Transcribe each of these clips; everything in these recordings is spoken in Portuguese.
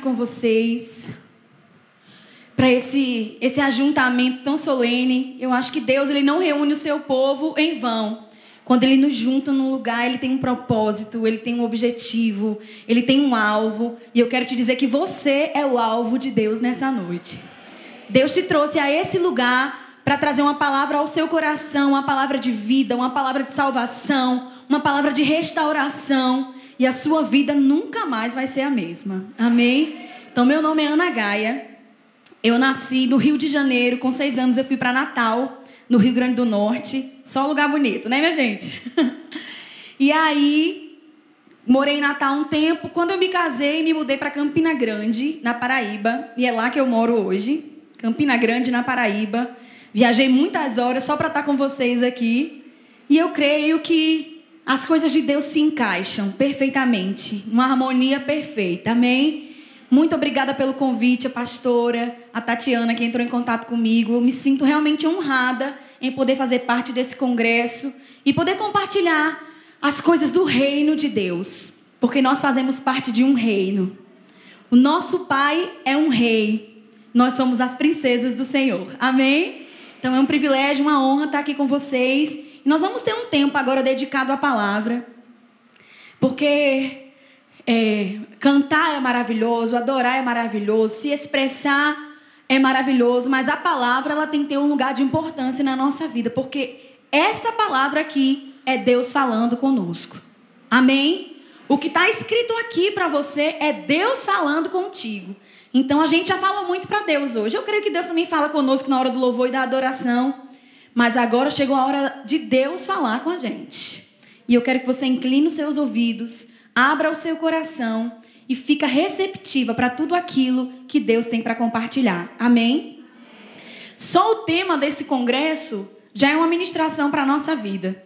com vocês para esse esse ajuntamento tão solene. Eu acho que Deus ele não reúne o seu povo em vão. Quando ele nos junta num lugar, ele tem um propósito, ele tem um objetivo, ele tem um alvo. E eu quero te dizer que você é o alvo de Deus nessa noite. Deus te trouxe a esse lugar para trazer uma palavra ao seu coração, uma palavra de vida, uma palavra de salvação, uma palavra de restauração. E a sua vida nunca mais vai ser a mesma. Amém? Então, meu nome é Ana Gaia. Eu nasci no Rio de Janeiro, com seis anos eu fui para Natal, no Rio Grande do Norte. Só lugar bonito, né, minha gente? e aí, morei em Natal um tempo. Quando eu me casei, me mudei para Campina Grande, na Paraíba. E é lá que eu moro hoje. Campina Grande, na Paraíba. Viajei muitas horas só para estar com vocês aqui. E eu creio que as coisas de Deus se encaixam perfeitamente, uma harmonia perfeita. Amém? Muito obrigada pelo convite, a pastora, a Tatiana, que entrou em contato comigo. Eu me sinto realmente honrada em poder fazer parte desse congresso e poder compartilhar as coisas do reino de Deus, porque nós fazemos parte de um reino. O nosso pai é um rei. Nós somos as princesas do Senhor. Amém? Então é um privilégio, uma honra estar aqui com vocês. E nós vamos ter um tempo agora dedicado à palavra, porque é, cantar é maravilhoso, adorar é maravilhoso, se expressar é maravilhoso, mas a palavra ela tem que ter um lugar de importância na nossa vida, porque essa palavra aqui é Deus falando conosco. Amém? O que está escrito aqui para você é Deus falando contigo. Então a gente já falou muito para Deus hoje. Eu creio que Deus também fala conosco na hora do louvor e da adoração. Mas agora chegou a hora de Deus falar com a gente. E eu quero que você incline os seus ouvidos, abra o seu coração e fica receptiva para tudo aquilo que Deus tem para compartilhar. Amém? Só o tema desse congresso já é uma ministração para a nossa vida.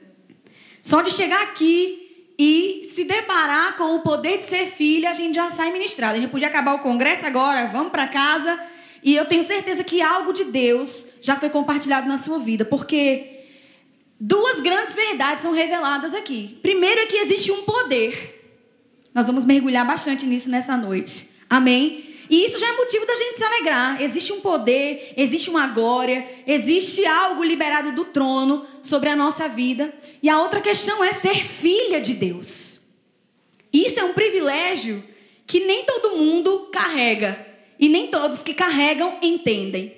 Só de chegar aqui e se deparar com o poder de ser filha, a gente já sai ministrado. A gente podia acabar o congresso agora, vamos para casa. E eu tenho certeza que algo de Deus já foi compartilhado na sua vida, porque duas grandes verdades são reveladas aqui. Primeiro é que existe um poder. Nós vamos mergulhar bastante nisso nessa noite. Amém? E isso já é motivo da gente se alegrar. Existe um poder, existe uma glória, existe algo liberado do trono sobre a nossa vida. E a outra questão é ser filha de Deus. Isso é um privilégio que nem todo mundo carrega. E nem todos que carregam entendem.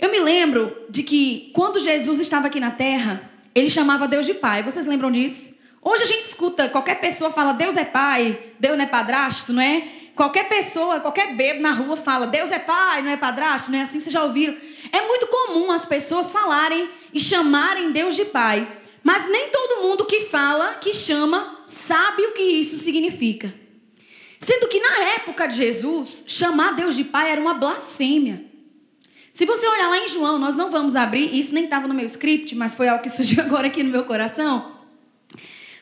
Eu me lembro de que quando Jesus estava aqui na terra, ele chamava Deus de Pai. Vocês lembram disso? Hoje a gente escuta, qualquer pessoa fala Deus é pai, Deus não é padrasto, não é? Qualquer pessoa, qualquer bebo na rua fala Deus é pai, não é padrasto, não é assim? Vocês já ouviram? É muito comum as pessoas falarem e chamarem Deus de pai. Mas nem todo mundo que fala, que chama, sabe o que isso significa. Sendo que na época de Jesus, chamar Deus de pai era uma blasfêmia. Se você olhar lá em João, nós não vamos abrir, isso nem estava no meu script, mas foi algo que surgiu agora aqui no meu coração.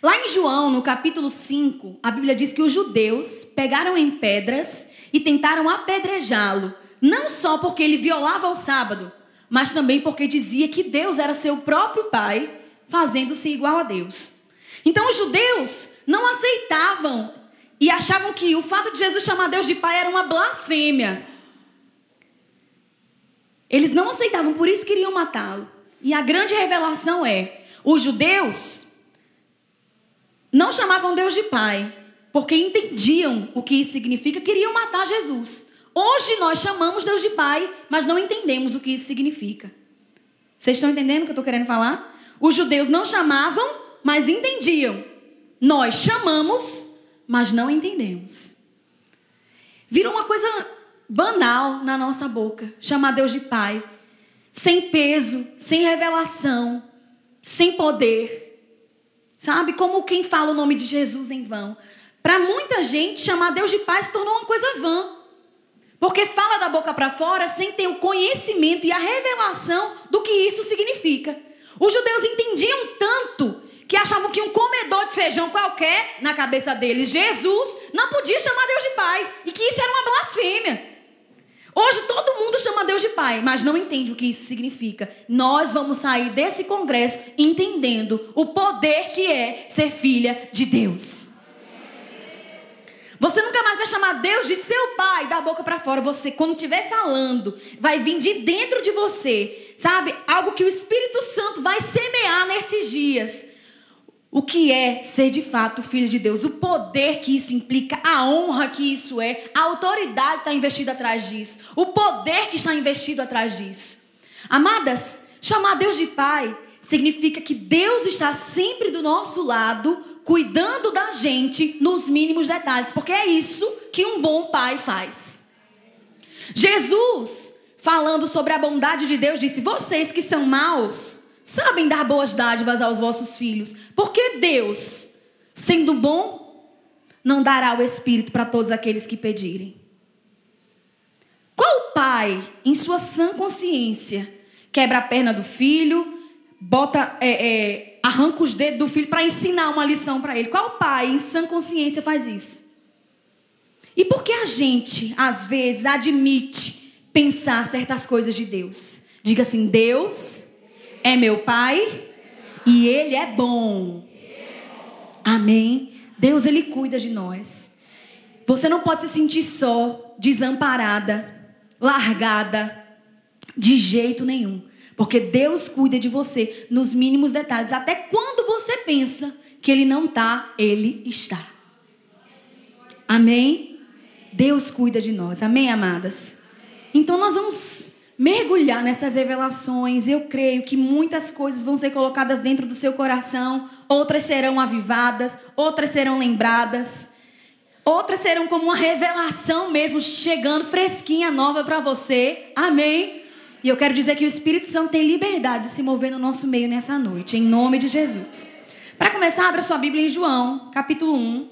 Lá em João, no capítulo 5, a Bíblia diz que os judeus pegaram em pedras e tentaram apedrejá-lo, não só porque ele violava o sábado, mas também porque dizia que Deus era seu próprio pai, fazendo-se igual a Deus. Então os judeus não aceitavam e achavam que o fato de Jesus chamar Deus de pai era uma blasfêmia. Eles não aceitavam, por isso queriam matá-lo. E a grande revelação é: os judeus não chamavam Deus de Pai, porque entendiam o que isso significa, queriam matar Jesus. Hoje nós chamamos Deus de Pai, mas não entendemos o que isso significa. Vocês estão entendendo o que eu estou querendo falar? Os judeus não chamavam, mas entendiam. Nós chamamos, mas não entendemos. Virou uma coisa banal na nossa boca chamar Deus de Pai, sem peso, sem revelação, sem poder. Sabe? Como quem fala o nome de Jesus em vão. Para muita gente, chamar Deus de Pai se tornou uma coisa vã. Porque fala da boca para fora sem ter o conhecimento e a revelação do que isso significa. Os judeus entendiam tanto que achavam que um comedor de feijão qualquer, na cabeça deles, Jesus, não podia chamar Deus de Pai. E que isso era uma blasfêmia. Hoje todo mundo chama Deus de Pai, mas não entende o que isso significa. Nós vamos sair desse congresso entendendo o poder que é ser filha de Deus. Você nunca mais vai chamar Deus de seu pai, da boca para fora. Você, quando estiver falando, vai vir de dentro de você, sabe? Algo que o Espírito Santo vai semear nesses dias. O que é ser de fato filho de Deus? O poder que isso implica, a honra que isso é, a autoridade que está investida atrás disso, o poder que está investido atrás disso. Amadas, chamar Deus de Pai significa que Deus está sempre do nosso lado, cuidando da gente nos mínimos detalhes, porque é isso que um bom pai faz. Jesus, falando sobre a bondade de Deus, disse: Vocês que são maus, sabem dar boas dádivas aos vossos filhos, porque Deus, sendo bom, não dará o Espírito para todos aqueles que pedirem. Qual pai, em sua sã consciência, quebra a perna do filho, bota, é, é, arranca os dedos do filho para ensinar uma lição para ele. Qual pai em sã consciência faz isso? E por que a gente, às vezes, admite pensar certas coisas de Deus? Diga assim: Deus é meu pai e ele é bom. Amém? Deus, ele cuida de nós. Você não pode se sentir só, desamparada, largada, de jeito nenhum. Porque Deus cuida de você nos mínimos detalhes. Até quando você pensa que Ele não está, Ele está. Amém? Deus cuida de nós. Amém, amadas? Então nós vamos mergulhar nessas revelações. Eu creio que muitas coisas vão ser colocadas dentro do seu coração, outras serão avivadas, outras serão lembradas, outras serão como uma revelação mesmo chegando fresquinha nova para você. Amém. E eu quero dizer que o Espírito Santo tem liberdade de se mover no nosso meio nessa noite, em nome de Jesus. Para começar, abra sua Bíblia em João, capítulo 1.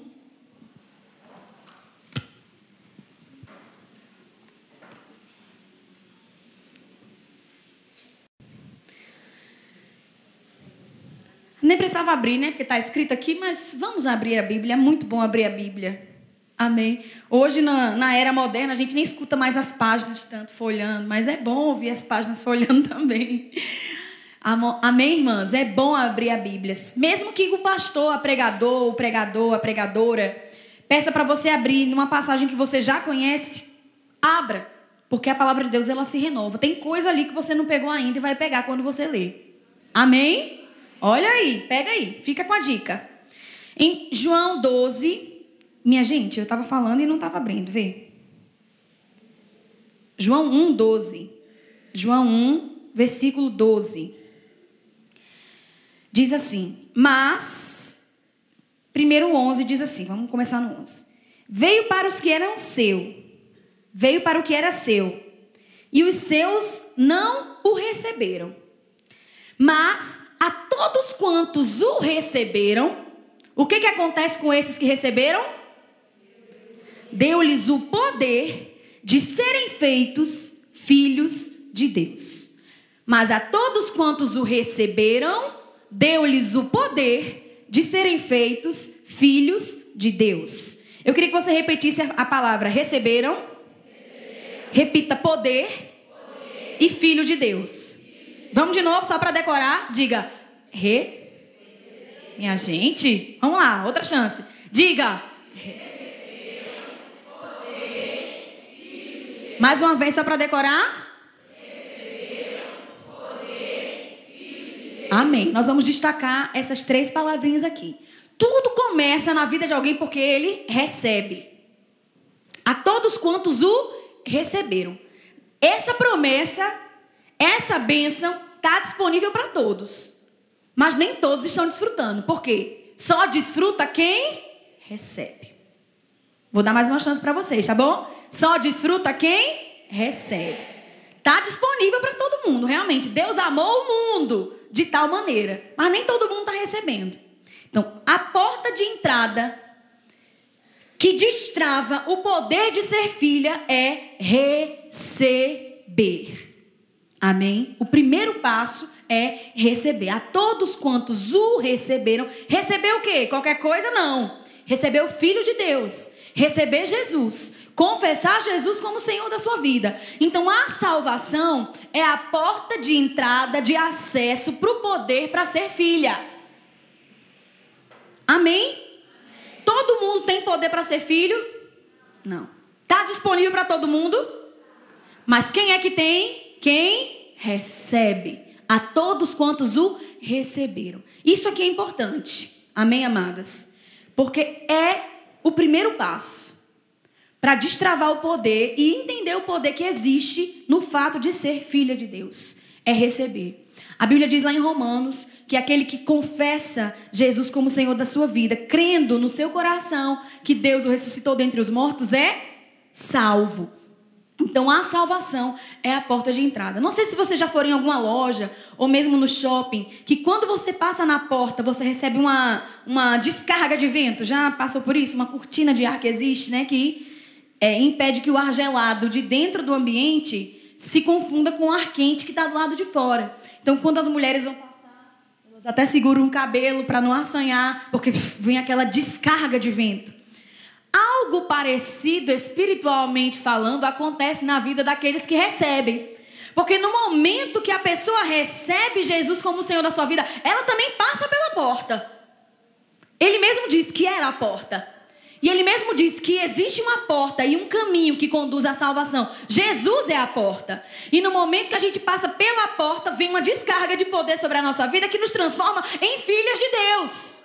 Nem precisava abrir, né? Porque está escrito aqui, mas vamos abrir a Bíblia. É muito bom abrir a Bíblia. Amém. Hoje, na, na, era moderna, a gente nem escuta mais as páginas tanto folhando, mas é bom ouvir as páginas folhando também. Amém, irmãs? É bom abrir a Bíblia. Mesmo que o pastor, a pregador, o pregador, a pregadora, peça para você abrir numa passagem que você já conhece, abra. Porque a palavra de Deus, ela se renova. Tem coisa ali que você não pegou ainda e vai pegar quando você lê. Amém? Olha aí, pega aí, fica com a dica. Em João 12, minha gente, eu estava falando e não estava abrindo, vê. João 1, 12. João 1, versículo 12. Diz assim: Mas, primeiro 11 diz assim, vamos começar no 11. Veio para os que eram seu, veio para o que era seu, e os seus não o receberam. Mas a todos quantos o receberam, o que, que acontece com esses que receberam? deu-lhes o poder de serem feitos filhos de Deus. Mas a todos quantos o receberam, deu-lhes o poder de serem feitos filhos de Deus. Eu queria que você repetisse a palavra receberam. receberam. Repita poder, poder, e filho de Deus. Vamos de novo, só para decorar. Diga re. Minha gente, vamos lá, outra chance. Diga. Mais uma vez, só para decorar. Amém. Nós vamos destacar essas três palavrinhas aqui. Tudo começa na vida de alguém porque ele recebe. A todos quantos o receberam. Essa promessa, essa bênção, está disponível para todos. Mas nem todos estão desfrutando. Por quê? Só desfruta quem recebe. Vou dar mais uma chance para vocês, tá bom? Só desfruta quem recebe. Está disponível para todo mundo, realmente. Deus amou o mundo de tal maneira, mas nem todo mundo está recebendo. Então, a porta de entrada que destrava o poder de ser filha é receber. Amém? O primeiro passo é receber. A todos quantos o receberam, receber o quê? Qualquer coisa não. Receber o Filho de Deus. Receber Jesus confessar Jesus como Senhor da sua vida. Então a salvação é a porta de entrada, de acesso para o poder para ser filha. Amém? Todo mundo tem poder para ser filho? Não. Está disponível para todo mundo? Mas quem é que tem? Quem recebe. A todos quantos o receberam. Isso aqui é importante. Amém, amadas? Porque é o primeiro passo para destravar o poder e entender o poder que existe no fato de ser filha de Deus. É receber. A Bíblia diz lá em Romanos que aquele que confessa Jesus como Senhor da sua vida, crendo no seu coração que Deus o ressuscitou dentre os mortos, é salvo. Então a salvação é a porta de entrada. Não sei se você já for em alguma loja ou mesmo no shopping, que quando você passa na porta, você recebe uma, uma descarga de vento. Já passou por isso? Uma cortina de ar que existe, né? Que é, impede que o ar gelado de dentro do ambiente se confunda com o ar quente que está do lado de fora. Então, quando as mulheres vão passar, elas até seguram o cabelo para não assanhar, porque vem aquela descarga de vento. Algo parecido, espiritualmente falando, acontece na vida daqueles que recebem. Porque no momento que a pessoa recebe Jesus como Senhor da sua vida, ela também passa pela porta. Ele mesmo diz que era a porta. E ele mesmo diz que existe uma porta e um caminho que conduz à salvação. Jesus é a porta. E no momento que a gente passa pela porta, vem uma descarga de poder sobre a nossa vida que nos transforma em filhas de Deus.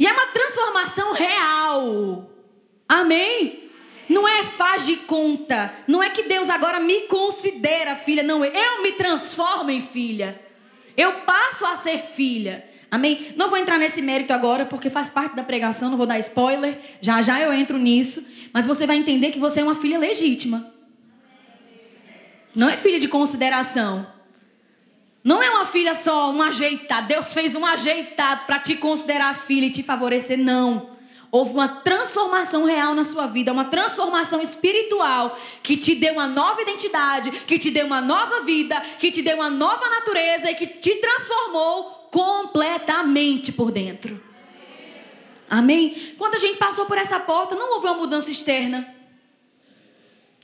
E é uma transformação real. Amém? Não é faz de conta. Não é que Deus agora me considera filha. Não, eu me transformo em filha. Eu passo a ser filha. Amém? Não vou entrar nesse mérito agora, porque faz parte da pregação, não vou dar spoiler. Já já eu entro nisso. Mas você vai entender que você é uma filha legítima. Não é filha de consideração. Não é uma filha só, um ajeitado. Deus fez um ajeitado para te considerar filha e te favorecer. Não. Houve uma transformação real na sua vida, uma transformação espiritual que te deu uma nova identidade, que te deu uma nova vida, que te deu uma nova natureza e que te transformou completamente por dentro. Amém? Quando a gente passou por essa porta, não houve uma mudança externa.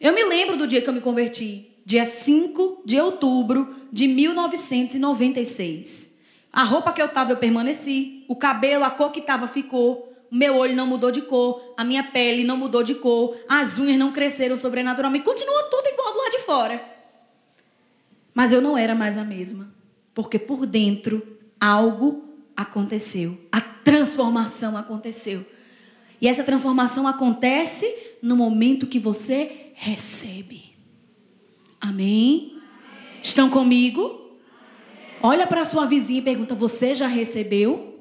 Eu me lembro do dia que eu me converti, dia 5 de outubro de 1996. A roupa que eu estava eu permaneci, o cabelo, a cor que estava ficou, o meu olho não mudou de cor, a minha pele não mudou de cor, as unhas não cresceram sobrenaturalmente, continua tudo igual do lado de fora. Mas eu não era mais a mesma, porque por dentro algo aconteceu. A transformação aconteceu. E essa transformação acontece no momento que você recebe. Amém? Amém. Estão comigo? Amém. Olha para sua vizinha e pergunta: Você já recebeu?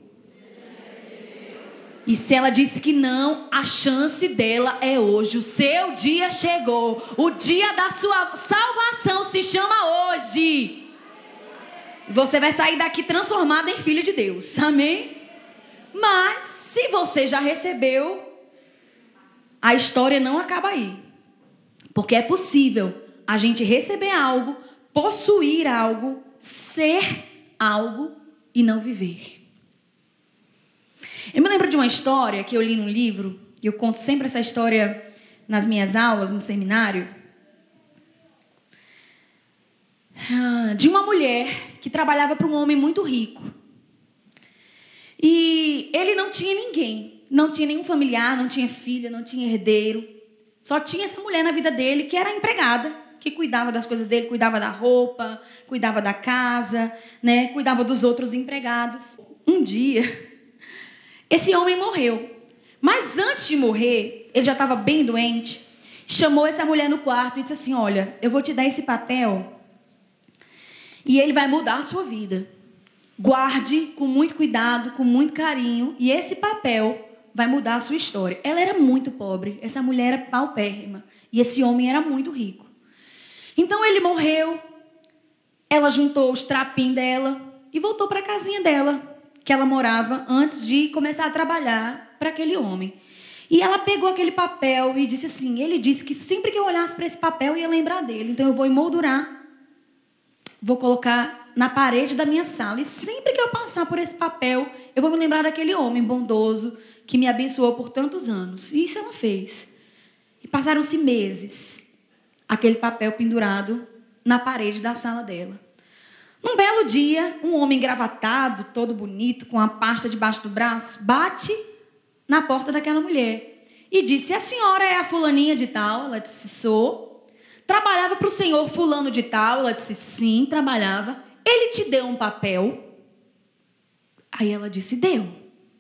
E se ela disse que não, a chance dela é hoje. O seu dia chegou. O dia da sua salvação se chama hoje. Você vai sair daqui transformada em filho de Deus. Amém? Mas, se você já recebeu, a história não acaba aí. Porque é possível a gente receber algo, possuir algo, ser algo e não viver. Eu me lembro de uma história que eu li num livro, e eu conto sempre essa história nas minhas aulas, no seminário. Ah, de uma mulher que trabalhava para um homem muito rico. E ele não tinha ninguém, não tinha nenhum familiar, não tinha filha, não tinha herdeiro. Só tinha essa mulher na vida dele que era empregada, que cuidava das coisas dele, cuidava da roupa, cuidava da casa, né, cuidava dos outros empregados. Um dia, esse homem morreu. Mas antes de morrer, ele já estava bem doente. Chamou essa mulher no quarto e disse assim: Olha, eu vou te dar esse papel e ele vai mudar a sua vida. Guarde com muito cuidado, com muito carinho, e esse papel vai mudar a sua história. Ela era muito pobre, essa mulher era paupérrima, e esse homem era muito rico. Então ele morreu, ela juntou os trapinhos dela e voltou para a casinha dela, que ela morava antes de começar a trabalhar para aquele homem. E ela pegou aquele papel e disse assim: ele disse que sempre que eu olhasse para esse papel ia lembrar dele, então eu vou emoldurar vou colocar na parede da minha sala. E sempre que eu passar por esse papel, eu vou me lembrar daquele homem bondoso que me abençoou por tantos anos. E isso ela fez. E passaram-se meses, aquele papel pendurado na parede da sala dela. Num belo dia, um homem engravatado, todo bonito, com a pasta debaixo do braço, bate na porta daquela mulher. e disse: A senhora é a fulaninha de tal? Ela disse: Sou. Trabalhava para o senhor fulano de tal? Ela disse: Sim, trabalhava. Ele te deu um papel? Aí ela disse: Deu,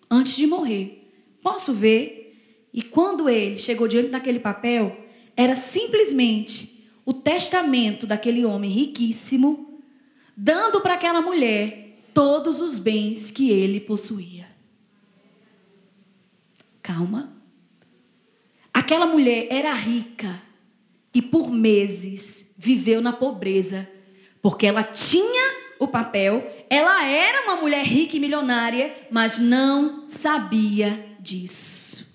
antes de morrer. Posso ver? E quando ele chegou diante daquele papel, era simplesmente o testamento daquele homem riquíssimo, dando para aquela mulher todos os bens que ele possuía. Calma. Aquela mulher era rica e por meses viveu na pobreza, porque ela tinha o papel, ela era uma mulher rica e milionária, mas não sabia disso.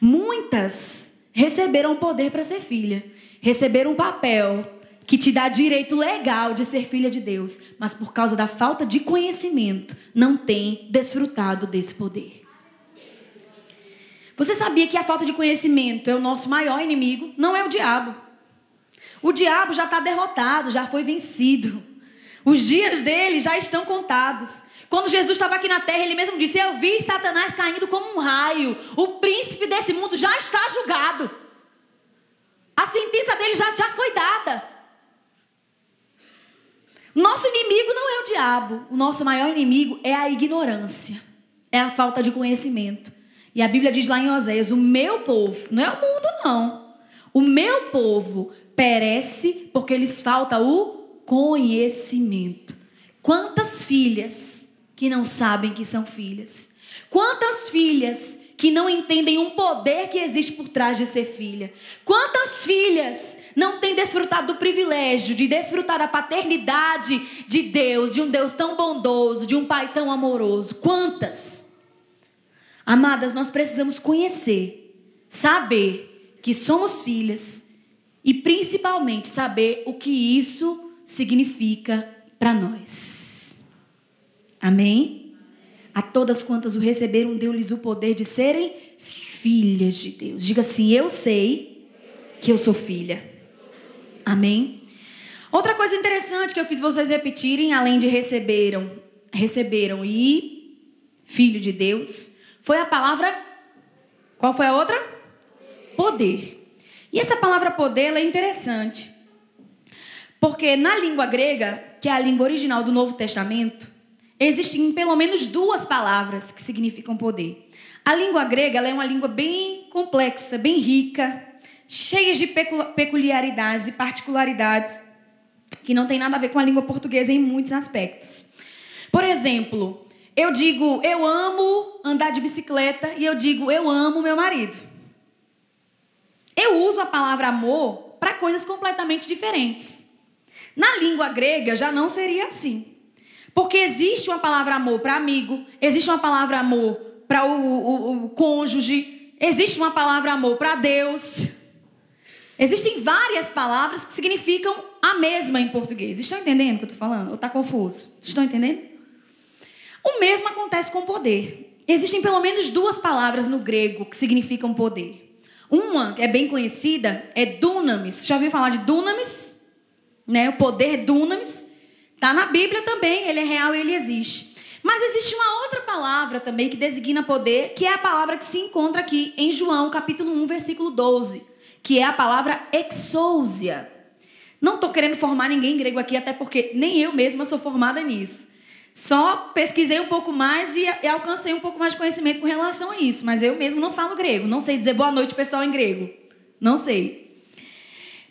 Muitas receberam poder para ser filha, receberam um papel que te dá direito legal de ser filha de Deus, mas por causa da falta de conhecimento, não tem desfrutado desse poder. Você sabia que a falta de conhecimento é o nosso maior inimigo? Não é o diabo. O diabo já está derrotado, já foi vencido. Os dias dele já estão contados. Quando Jesus estava aqui na terra, ele mesmo disse: Eu vi Satanás caindo como um raio. O príncipe desse mundo já está julgado. A sentença dele já, já foi dada. Nosso inimigo não é o diabo. O nosso maior inimigo é a ignorância, é a falta de conhecimento. E a Bíblia diz lá em Oséias: O meu povo, não é o mundo, não. O meu povo perece porque lhes falta o conhecimento. Quantas filhas que não sabem que são filhas? Quantas filhas que não entendem um poder que existe por trás de ser filha? Quantas filhas não têm desfrutado do privilégio de desfrutar da paternidade de Deus, de um Deus tão bondoso, de um Pai tão amoroso? Quantas? Amadas, nós precisamos conhecer, saber que somos filhas e principalmente saber o que isso significa para nós. Amém? A todas quantas o receberam, deu-lhes o poder de serem filhas de Deus. Diga assim: Eu sei que eu sou filha. Amém? Outra coisa interessante que eu fiz vocês repetirem, além de receberam, receberam e filho de Deus, foi a palavra. Qual foi a outra? Poder. E essa palavra poder ela é interessante. Porque na língua grega, que é a língua original do Novo Testamento, existem pelo menos duas palavras que significam poder. A língua grega é uma língua bem complexa, bem rica, cheia de peculiaridades e particularidades que não tem nada a ver com a língua portuguesa em muitos aspectos. Por exemplo, eu digo eu amo andar de bicicleta e eu digo eu amo meu marido. Eu uso a palavra amor para coisas completamente diferentes. Na língua grega já não seria assim. Porque existe uma palavra amor para amigo, existe uma palavra amor para o, o, o cônjuge, existe uma palavra amor para Deus. Existem várias palavras que significam a mesma em português. Estão entendendo o que eu estou falando? Ou está confuso? Estão entendendo? O mesmo acontece com poder. Existem pelo menos duas palavras no grego que significam poder. Uma, que é bem conhecida, é dunamis. Já ouviu falar de dunamis? Né? O poder dunamis está na Bíblia também, ele é real e ele existe. Mas existe uma outra palavra também que designa poder, que é a palavra que se encontra aqui em João, capítulo 1, versículo 12, que é a palavra exousia. Não estou querendo formar ninguém grego aqui, até porque nem eu mesma sou formada nisso. Só pesquisei um pouco mais e, e alcancei um pouco mais de conhecimento com relação a isso, mas eu mesmo não falo grego. Não sei dizer boa noite, pessoal, em grego. Não sei.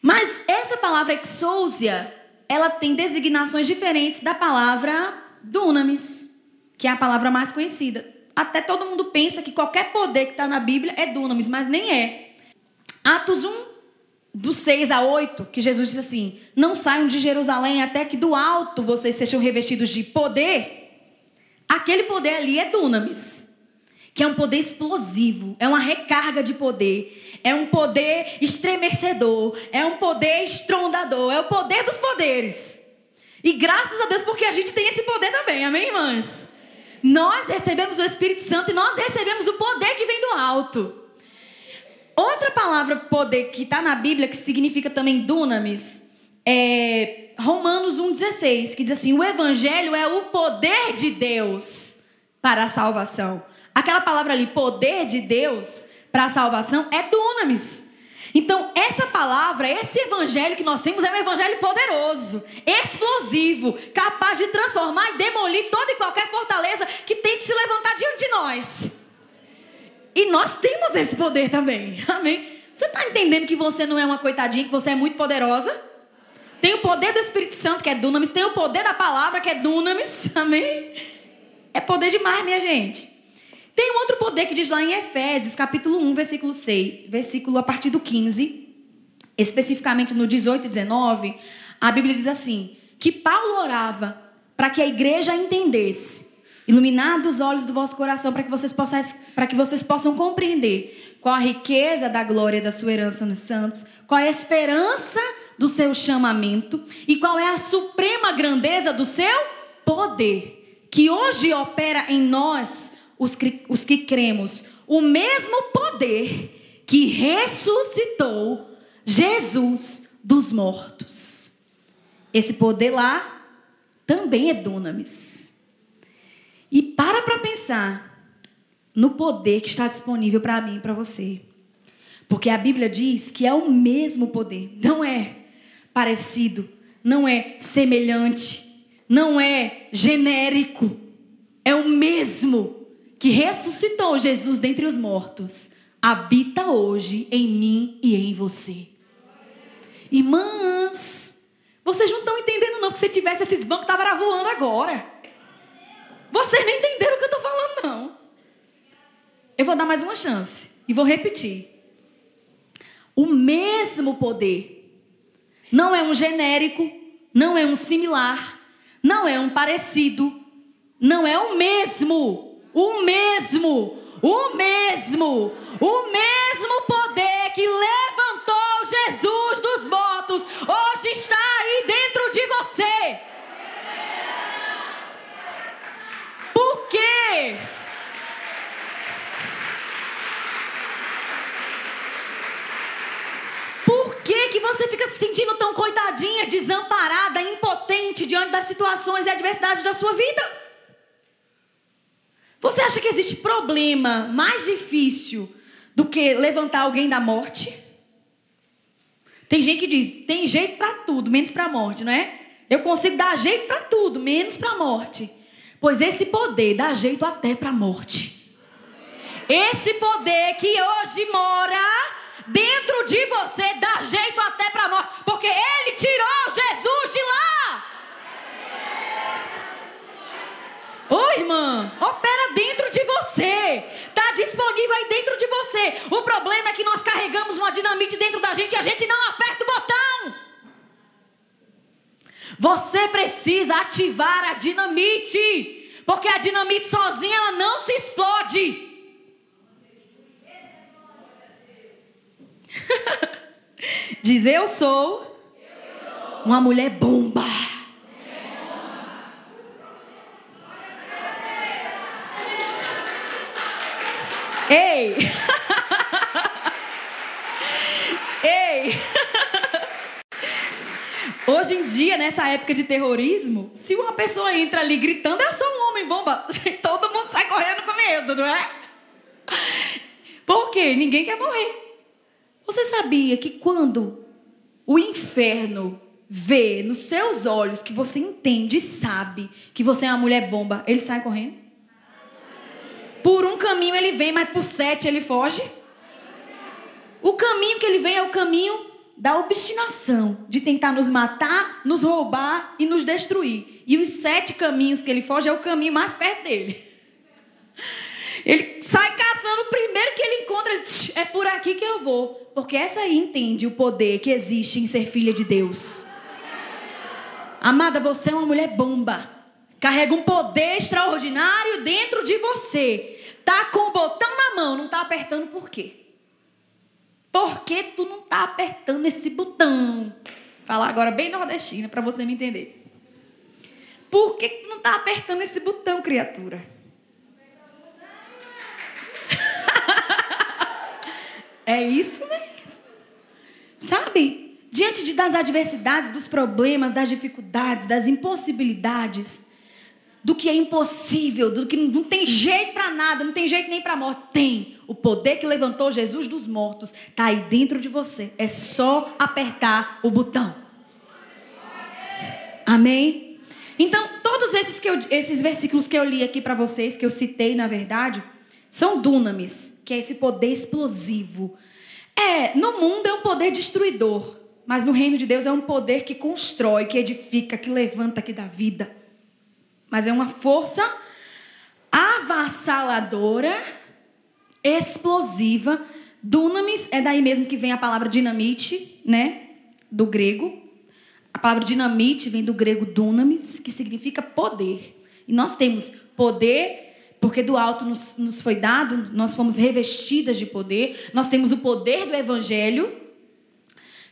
Mas essa palavra exousia, ela tem designações diferentes da palavra dunamis, que é a palavra mais conhecida. Até todo mundo pensa que qualquer poder que está na Bíblia é dunamis, mas nem é. Atos 1, do 6 a 8, que Jesus disse assim: Não saiam de Jerusalém até que do alto vocês sejam revestidos de poder. Aquele poder ali é dunamis que é um poder explosivo, é uma recarga de poder, é um poder estremecedor, é um poder estrondador, é o poder dos poderes. E graças a Deus porque a gente tem esse poder também, amém, irmãs? Nós recebemos o Espírito Santo e nós recebemos o poder que vem do alto. Outra palavra poder que está na Bíblia, que significa também dunamis, é Romanos 1,16, que diz assim: o Evangelho é o poder de Deus para a salvação. Aquela palavra ali, poder de Deus, para a salvação é dunamis. Então, essa palavra, esse evangelho que nós temos é um evangelho poderoso, explosivo, capaz de transformar e demolir toda e qualquer fortaleza que tente se levantar diante de nós. E nós temos esse poder também. Amém? Você está entendendo que você não é uma coitadinha, que você é muito poderosa? Tem o poder do Espírito Santo, que é dunamis, tem o poder da palavra, que é dunamis. Amém? É poder demais, minha gente. Tem um outro poder que diz lá em Efésios, capítulo 1, versículo 6, versículo a partir do 15, especificamente no 18 e 19, a Bíblia diz assim: que Paulo orava para que a igreja entendesse, iluminados os olhos do vosso coração, para que vocês possam, para que vocês possam compreender qual a riqueza da glória da sua herança nos santos, qual a esperança do seu chamamento e qual é a suprema grandeza do seu poder, que hoje opera em nós os que, os que cremos, o mesmo poder que ressuscitou Jesus dos mortos. Esse poder lá também é dunamis. E para para pensar no poder que está disponível para mim e para você. Porque a Bíblia diz que é o mesmo poder, não é parecido, não é semelhante, não é genérico, é o mesmo que ressuscitou Jesus dentre os mortos, habita hoje em mim e em você. Irmãs, vocês não estão entendendo não, porque se tivesse esses bancos, estavam voando agora. Vocês não entenderam o que eu estou falando, não. Eu vou dar mais uma chance e vou repetir. O mesmo poder não é um genérico, não é um similar, não é um parecido, não é o mesmo o mesmo, o mesmo, o mesmo poder que levantou Jesus dos mortos, hoje está aí dentro de você. Por quê? Por que, que você fica se sentindo tão coitadinha, desamparada, impotente diante das situações e adversidades da sua vida? Você acha que existe problema mais difícil do que levantar alguém da morte? Tem gente que diz: tem jeito para tudo, menos para a morte, não é? Eu consigo dar jeito para tudo, menos para a morte. Pois esse poder dá jeito até para a morte. Esse poder que hoje mora dentro de você dá jeito até para a morte, porque ele tirou Jesus de lá. Ô irmã, opera dentro de você. Está disponível aí dentro de você. O problema é que nós carregamos uma dinamite dentro da gente e a gente não aperta o botão. Você precisa ativar a dinamite. Porque a dinamite sozinha ela não se explode. Diz eu sou uma mulher bomba. Ei! Ei! Hoje em dia, nessa época de terrorismo, se uma pessoa entra ali gritando, eu sou um homem bomba, todo mundo sai correndo com medo, não é? Por quê? Ninguém quer morrer. Você sabia que quando o inferno vê nos seus olhos que você entende e sabe que você é uma mulher bomba, ele sai correndo? Por um caminho ele vem, mas por sete ele foge. O caminho que ele vem é o caminho da obstinação, de tentar nos matar, nos roubar e nos destruir. E os sete caminhos que ele foge é o caminho mais perto dele. Ele sai caçando o primeiro que ele encontra, ele é por aqui que eu vou. Porque essa aí entende o poder que existe em ser filha de Deus. Amada, você é uma mulher bomba. Carrega um poder extraordinário dentro de você. Tá com o botão na mão, não tá apertando por quê? Por que tu não tá apertando esse botão? Falar agora bem nordestina para você me entender. Por que tu não tá apertando esse botão, criatura? é isso mesmo. Sabe? Diante de, das adversidades, dos problemas, das dificuldades, das impossibilidades, do que é impossível, do que não tem jeito para nada, não tem jeito nem para morte. Tem. O poder que levantou Jesus dos mortos está aí dentro de você. É só apertar o botão. Amém? Então, todos esses, que eu, esses versículos que eu li aqui para vocês, que eu citei, na verdade, são dunamis, que é esse poder explosivo. É, no mundo é um poder destruidor, mas no reino de Deus é um poder que constrói, que edifica, que levanta, que dá vida mas é uma força avassaladora, explosiva. Dunamis é daí mesmo que vem a palavra dinamite, né? Do grego. A palavra dinamite vem do grego dunamis, que significa poder. E nós temos poder, porque do alto nos, nos foi dado, nós fomos revestidas de poder. Nós temos o poder do evangelho,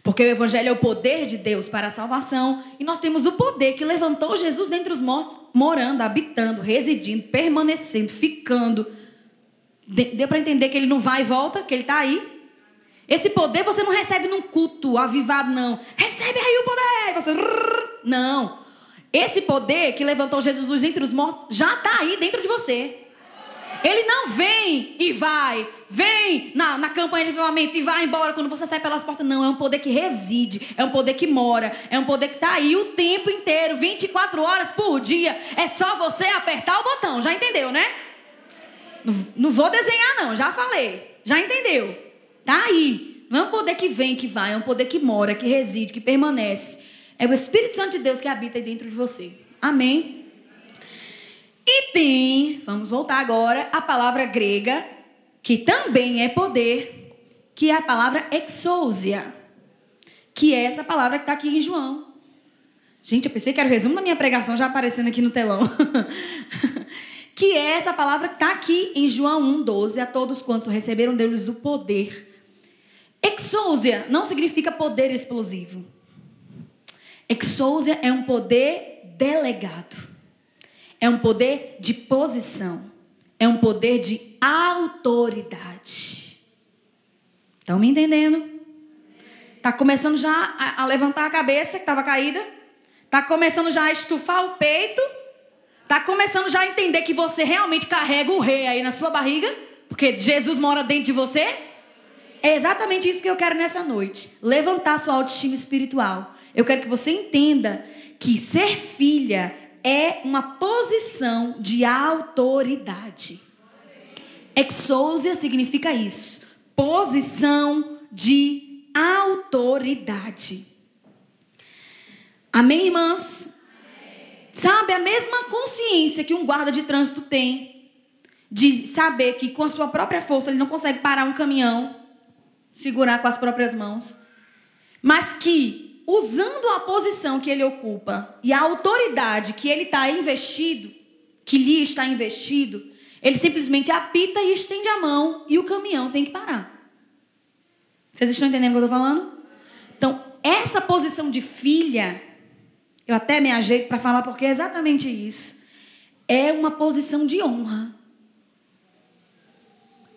porque o Evangelho é o poder de Deus para a salvação. E nós temos o poder que levantou Jesus dentre os mortos, morando, habitando, residindo, permanecendo, ficando. Deu para entender que ele não vai e volta, que ele está aí? Esse poder você não recebe num culto avivado, não. Recebe aí o poder. Você... Não. Esse poder que levantou Jesus dentre os mortos já está aí dentro de você. Ele não vem e vai, vem na, na campanha de avivamento e vai embora quando você sai pelas portas. Não, é um poder que reside, é um poder que mora, é um poder que está aí o tempo inteiro, 24 horas por dia. É só você apertar o botão, já entendeu, né? Não, não vou desenhar, não, já falei. Já entendeu? Tá aí. Não é um poder que vem, que vai, é um poder que mora, que reside, que permanece. É o Espírito Santo de Deus que habita aí dentro de você. Amém? E tem, vamos voltar agora, a palavra grega, que também é poder, que é a palavra exousia, que é essa palavra que está aqui em João. Gente, eu pensei que era o resumo da minha pregação já aparecendo aqui no telão. que é essa palavra que está aqui em João 1,12. A todos quantos receberam deles o poder. Exousia não significa poder explosivo. Exousia é um poder delegado. É um poder de posição. É um poder de autoridade. Estão me entendendo? Está começando já a, levantar a cabeça que estava caída. Está começando já a estufar o peito. Está começando já a entender que você realmente carrega o rei aí na sua barriga. Porque Jesus mora dentro de você. É exatamente isso que eu quero nessa noite. Levantar sua autoestima espiritual. Eu quero que você entenda que ser filha é uma posição de autoridade. Exousia significa isso. Posição de autoridade. Amém, irmãs? Amém. Sabe, a mesma consciência que um guarda de trânsito tem de saber que com a sua própria força ele não consegue parar um caminhão, segurar com as próprias mãos, mas que usando a posição que ele ocupa e a autoridade que ele está investido, que lhe está investido, ele simplesmente apita e estende a mão e o caminhão tem que parar. Vocês estão entendendo o que eu estou falando? Então, essa posição de filha, eu até me ajeito para falar porque é exatamente isso. É uma posição de honra.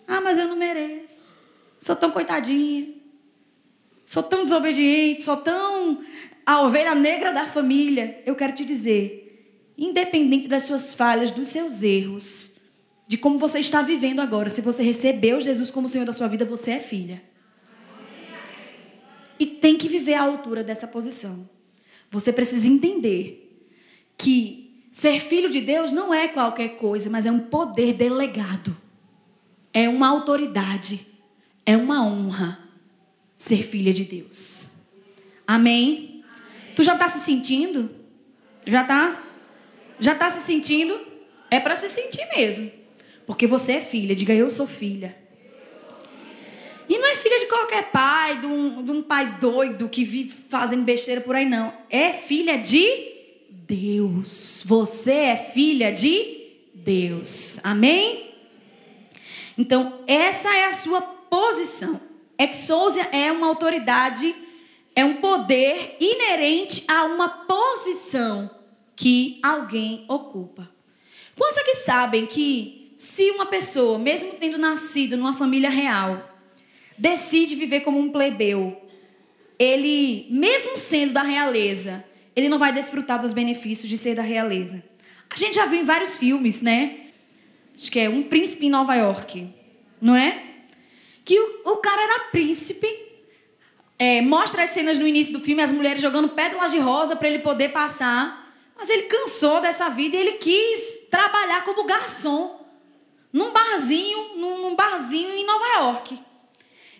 Ah, mas eu não mereço. Sou tão coitadinha. Sou tão desobediente, sou tão a ovelha negra da família. Eu quero te dizer, independente das suas falhas, dos seus erros, de como você está vivendo agora, se você recebeu Jesus como Senhor da sua vida, você é filha. E tem que viver à altura dessa posição. Você precisa entender que ser filho de Deus não é qualquer coisa, mas é um poder delegado. É uma autoridade. É uma honra ser filha de Deus. Amém? Amém. Tu já está se sentindo? Já está? Já está se sentindo? É para se sentir mesmo. Porque você é filha. Diga, eu sou filha. E não é filha de qualquer pai, de um, de um pai doido que vive fazendo besteira por aí, não. É filha de Deus. Você é filha de Deus. Amém? Então, essa é a sua posição. Exousia é uma autoridade, é um poder inerente a uma posição que alguém ocupa. Quantos aqui sabem que se uma pessoa, mesmo tendo nascido numa família real, decide viver como um plebeu, ele, mesmo sendo da realeza, ele não vai desfrutar dos benefícios de ser da realeza. A gente já viu em vários filmes, né? Acho que é Um Príncipe em Nova York, não é? Que o, o cara era príncipe. É, mostra as cenas no início do filme, as mulheres jogando pétalas de rosa para ele poder passar. Mas ele cansou dessa vida e ele quis trabalhar como garçom num barzinho, num, num barzinho em Nova York.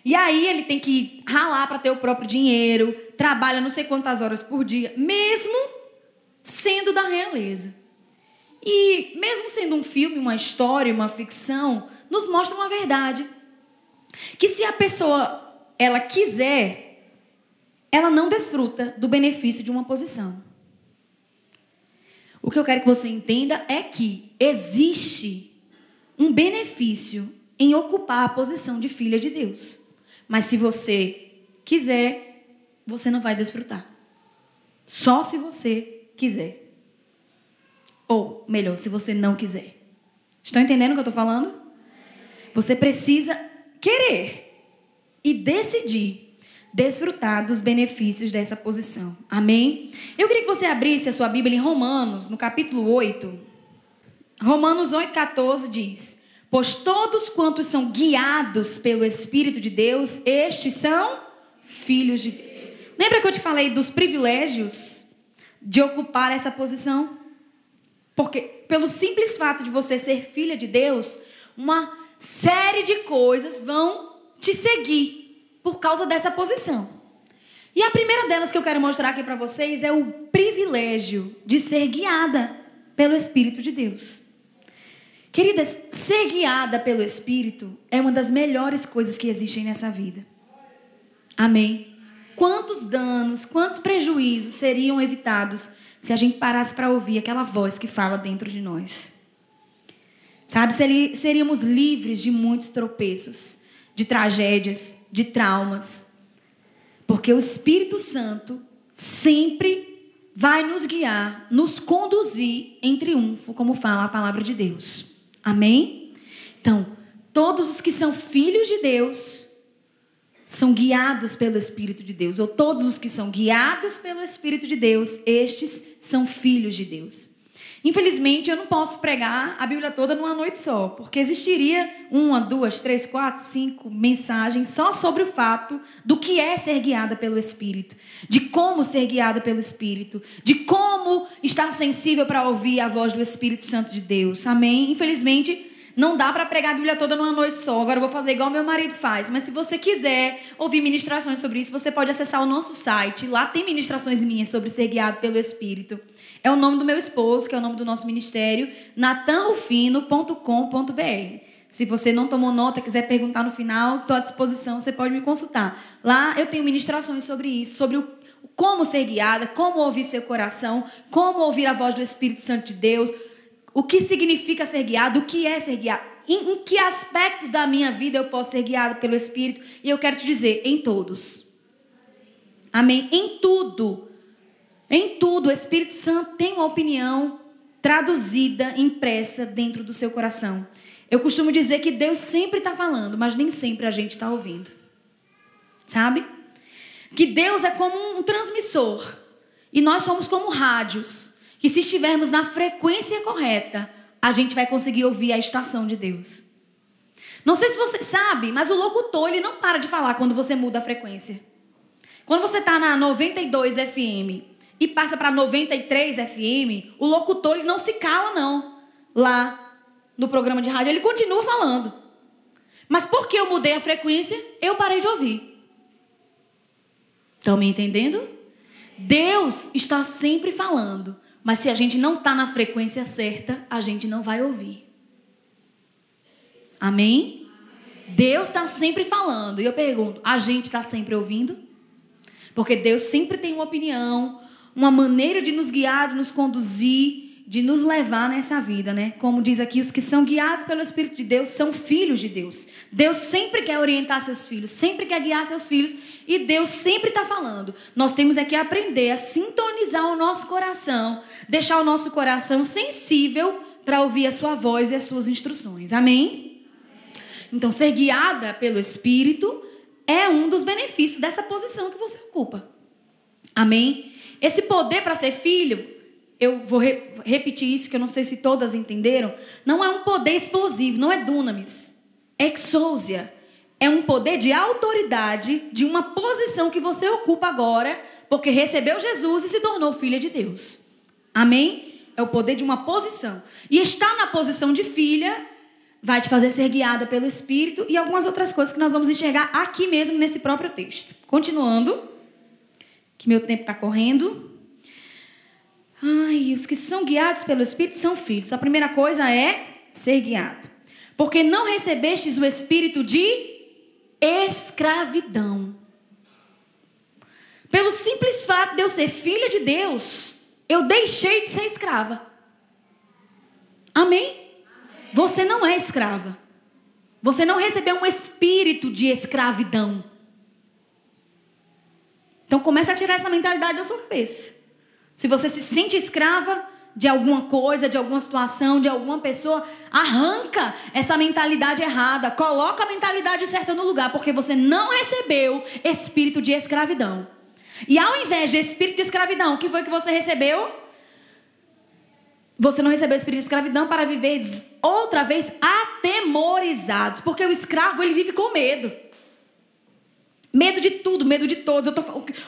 E aí ele tem que ralar para ter o próprio dinheiro, trabalha não sei quantas horas por dia, mesmo sendo da realeza. E mesmo sendo um filme, uma história, uma ficção, nos mostra uma verdade. Que se a pessoa ela quiser, ela não desfruta do benefício de uma posição. O que eu quero que você entenda é que existe um benefício em ocupar a posição de filha de Deus. Mas se você quiser, você não vai desfrutar. Só se você quiser. Ou, melhor, se você não quiser. Estão entendendo o que eu estou falando? Você precisa querer e decidir desfrutar dos benefícios dessa posição. Amém? Eu queria que você abrisse a sua Bíblia em Romanos, no capítulo 8. Romanos 8,14 diz: Pois todos quantos são guiados pelo Espírito de Deus, estes são filhos de Deus. Lembra que eu te falei dos privilégios de ocupar essa posição? Porque, pelo simples fato de você ser filha de Deus, uma série de coisas vão te seguir por causa dessa posição. E a primeira delas que eu quero mostrar aqui para vocês é o privilégio de ser guiada pelo Espírito de Deus. Queridas, ser guiada pelo Espírito é uma das melhores coisas que existem nessa vida. Amém? Quantos danos, quantos prejuízos seriam evitados se a gente parasse para ouvir aquela voz que fala dentro de nós? Sabe, seríamos livres de muitos tropeços, de tragédias, de traumas. Porque o Espírito Santo sempre vai nos guiar, nos conduzir em triunfo, como fala a palavra de Deus. Amém? Então, todos os que são filhos de Deus são guiados pelo Espírito de Deus, ou todos os que são guiados pelo Espírito de Deus, estes são filhos de Deus. Infelizmente, eu não posso pregar a Bíblia toda numa noite só, porque existiria uma, duas, três, quatro, cinco mensagens só sobre o fato do que é ser guiada pelo Espírito, de como ser guiada pelo Espírito, de como estar sensível para ouvir a voz do Espírito Santo de Deus. Amém? Infelizmente, não dá para pregar a Bíblia toda numa noite só. Agora eu vou fazer igual meu marido faz. Mas se você quiser ouvir ministrações sobre isso, você pode acessar o nosso site. Lá tem ministrações minhas sobre ser guiado pelo Espírito. É o nome do meu esposo, que é o nome do nosso ministério, natanrufino.com.br. Se você não tomou nota, quiser perguntar no final, estou à disposição, você pode me consultar. Lá eu tenho ministrações sobre isso, sobre o, como ser guiada, como ouvir seu coração, como ouvir a voz do Espírito Santo de Deus o que significa ser guiado, o que é ser guiado, em, em que aspectos da minha vida eu posso ser guiado pelo Espírito. E eu quero te dizer, em todos. Amém? Em tudo. Em tudo, o Espírito Santo tem uma opinião traduzida, impressa dentro do seu coração. Eu costumo dizer que Deus sempre está falando, mas nem sempre a gente está ouvindo. Sabe? Que Deus é como um transmissor e nós somos como rádios que se estivermos na frequência correta, a gente vai conseguir ouvir a estação de Deus. Não sei se você sabe, mas o locutor ele não para de falar quando você muda a frequência. Quando você está na 92 FM e passa para 93 FM, o locutor ele não se cala não. Lá no programa de rádio ele continua falando. Mas porque eu mudei a frequência, eu parei de ouvir. Estão me entendendo? Deus está sempre falando. Mas se a gente não está na frequência certa, a gente não vai ouvir. Amém? Deus está sempre falando. E eu pergunto: a gente está sempre ouvindo? Porque Deus sempre tem uma opinião, uma maneira de nos guiar, de nos conduzir de nos levar nessa vida, né? Como diz aqui, os que são guiados pelo Espírito de Deus são filhos de Deus. Deus sempre quer orientar seus filhos, sempre quer guiar seus filhos e Deus sempre está falando. Nós temos é que aprender a sintonizar o nosso coração, deixar o nosso coração sensível para ouvir a sua voz e as suas instruções. Amém? Então, ser guiada pelo Espírito é um dos benefícios dessa posição que você ocupa. Amém? Esse poder para ser filho eu vou re repetir isso, que eu não sei se todas entenderam. Não é um poder explosivo, não é dunamis. É exousia. É um poder de autoridade, de uma posição que você ocupa agora, porque recebeu Jesus e se tornou filha de Deus. Amém? É o poder de uma posição. E estar na posição de filha vai te fazer ser guiada pelo Espírito e algumas outras coisas que nós vamos enxergar aqui mesmo nesse próprio texto. Continuando, que meu tempo está correndo. Ai, os que são guiados pelo Espírito são filhos. A primeira coisa é ser guiado. Porque não recebestes o espírito de escravidão. Pelo simples fato de eu ser filha de Deus, eu deixei de ser escrava. Amém? Você não é escrava. Você não recebeu um espírito de escravidão. Então comece a tirar essa mentalidade da sua cabeça. Se você se sente escrava de alguma coisa, de alguma situação, de alguma pessoa, arranca essa mentalidade errada, coloca a mentalidade certa no lugar, porque você não recebeu espírito de escravidão. E ao invés de espírito de escravidão, o que foi que você recebeu? Você não recebeu espírito de escravidão para viver outra vez atemorizados. Porque o escravo, ele vive com medo. Medo de tudo, medo de todos. Tô,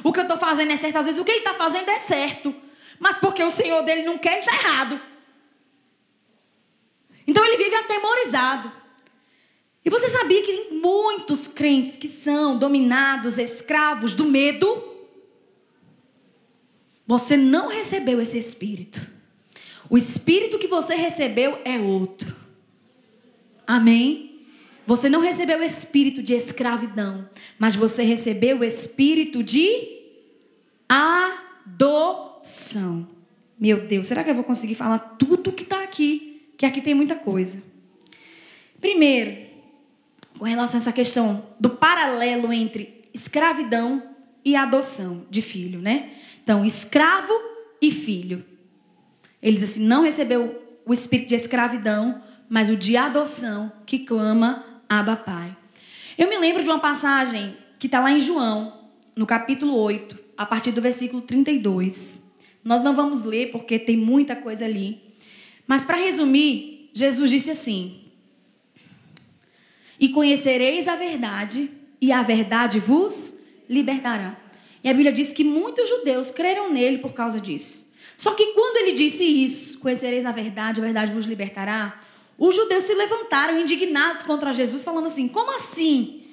o que eu estou fazendo é certo. Às vezes o que ele está fazendo é certo. Mas porque o Senhor dele não quer, ele está errado. Então ele vive atemorizado. E você sabia que tem muitos crentes que são dominados, escravos do medo? Você não recebeu esse espírito. O espírito que você recebeu é outro. Amém? Você não recebeu o espírito de escravidão, mas você recebeu o espírito de adoção. Meu Deus, será que eu vou conseguir falar tudo que está aqui? Que aqui tem muita coisa. Primeiro, com relação a essa questão do paralelo entre escravidão e adoção de filho, né? Então, escravo e filho. Ele diz assim: não recebeu o espírito de escravidão, mas o de adoção que clama Abba Pai. Eu me lembro de uma passagem que está lá em João, no capítulo 8, a partir do versículo 32. Nós não vamos ler porque tem muita coisa ali. Mas para resumir, Jesus disse assim: E conhecereis a verdade, e a verdade vos libertará. E a Bíblia diz que muitos judeus creram nele por causa disso. Só que quando ele disse isso, conhecereis a verdade, a verdade vos libertará, os judeus se levantaram indignados contra Jesus, falando assim: como assim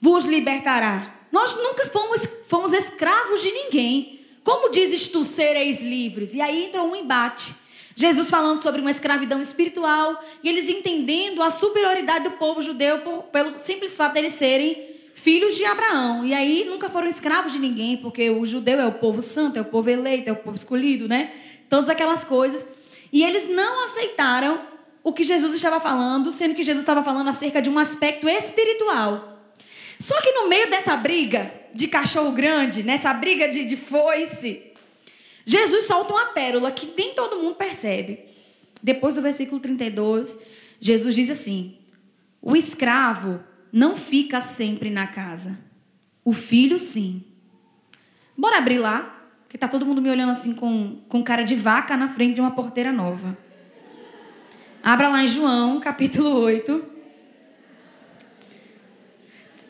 vos libertará? Nós nunca fomos, fomos escravos de ninguém. Como dizes tu, sereis livres? E aí entra um embate. Jesus falando sobre uma escravidão espiritual e eles entendendo a superioridade do povo judeu por, pelo simples fato de eles serem filhos de Abraão. E aí nunca foram escravos de ninguém, porque o judeu é o povo santo, é o povo eleito, é o povo escolhido, né? Todas aquelas coisas. E eles não aceitaram o que Jesus estava falando, sendo que Jesus estava falando acerca de um aspecto espiritual. Só que no meio dessa briga de cachorro grande, nessa briga de, de foice, Jesus solta uma pérola que nem todo mundo percebe. Depois do versículo 32, Jesus diz assim: O escravo não fica sempre na casa. O filho, sim. Bora abrir lá, porque tá todo mundo me olhando assim com, com cara de vaca na frente de uma porteira nova. Abra lá em João, capítulo 8.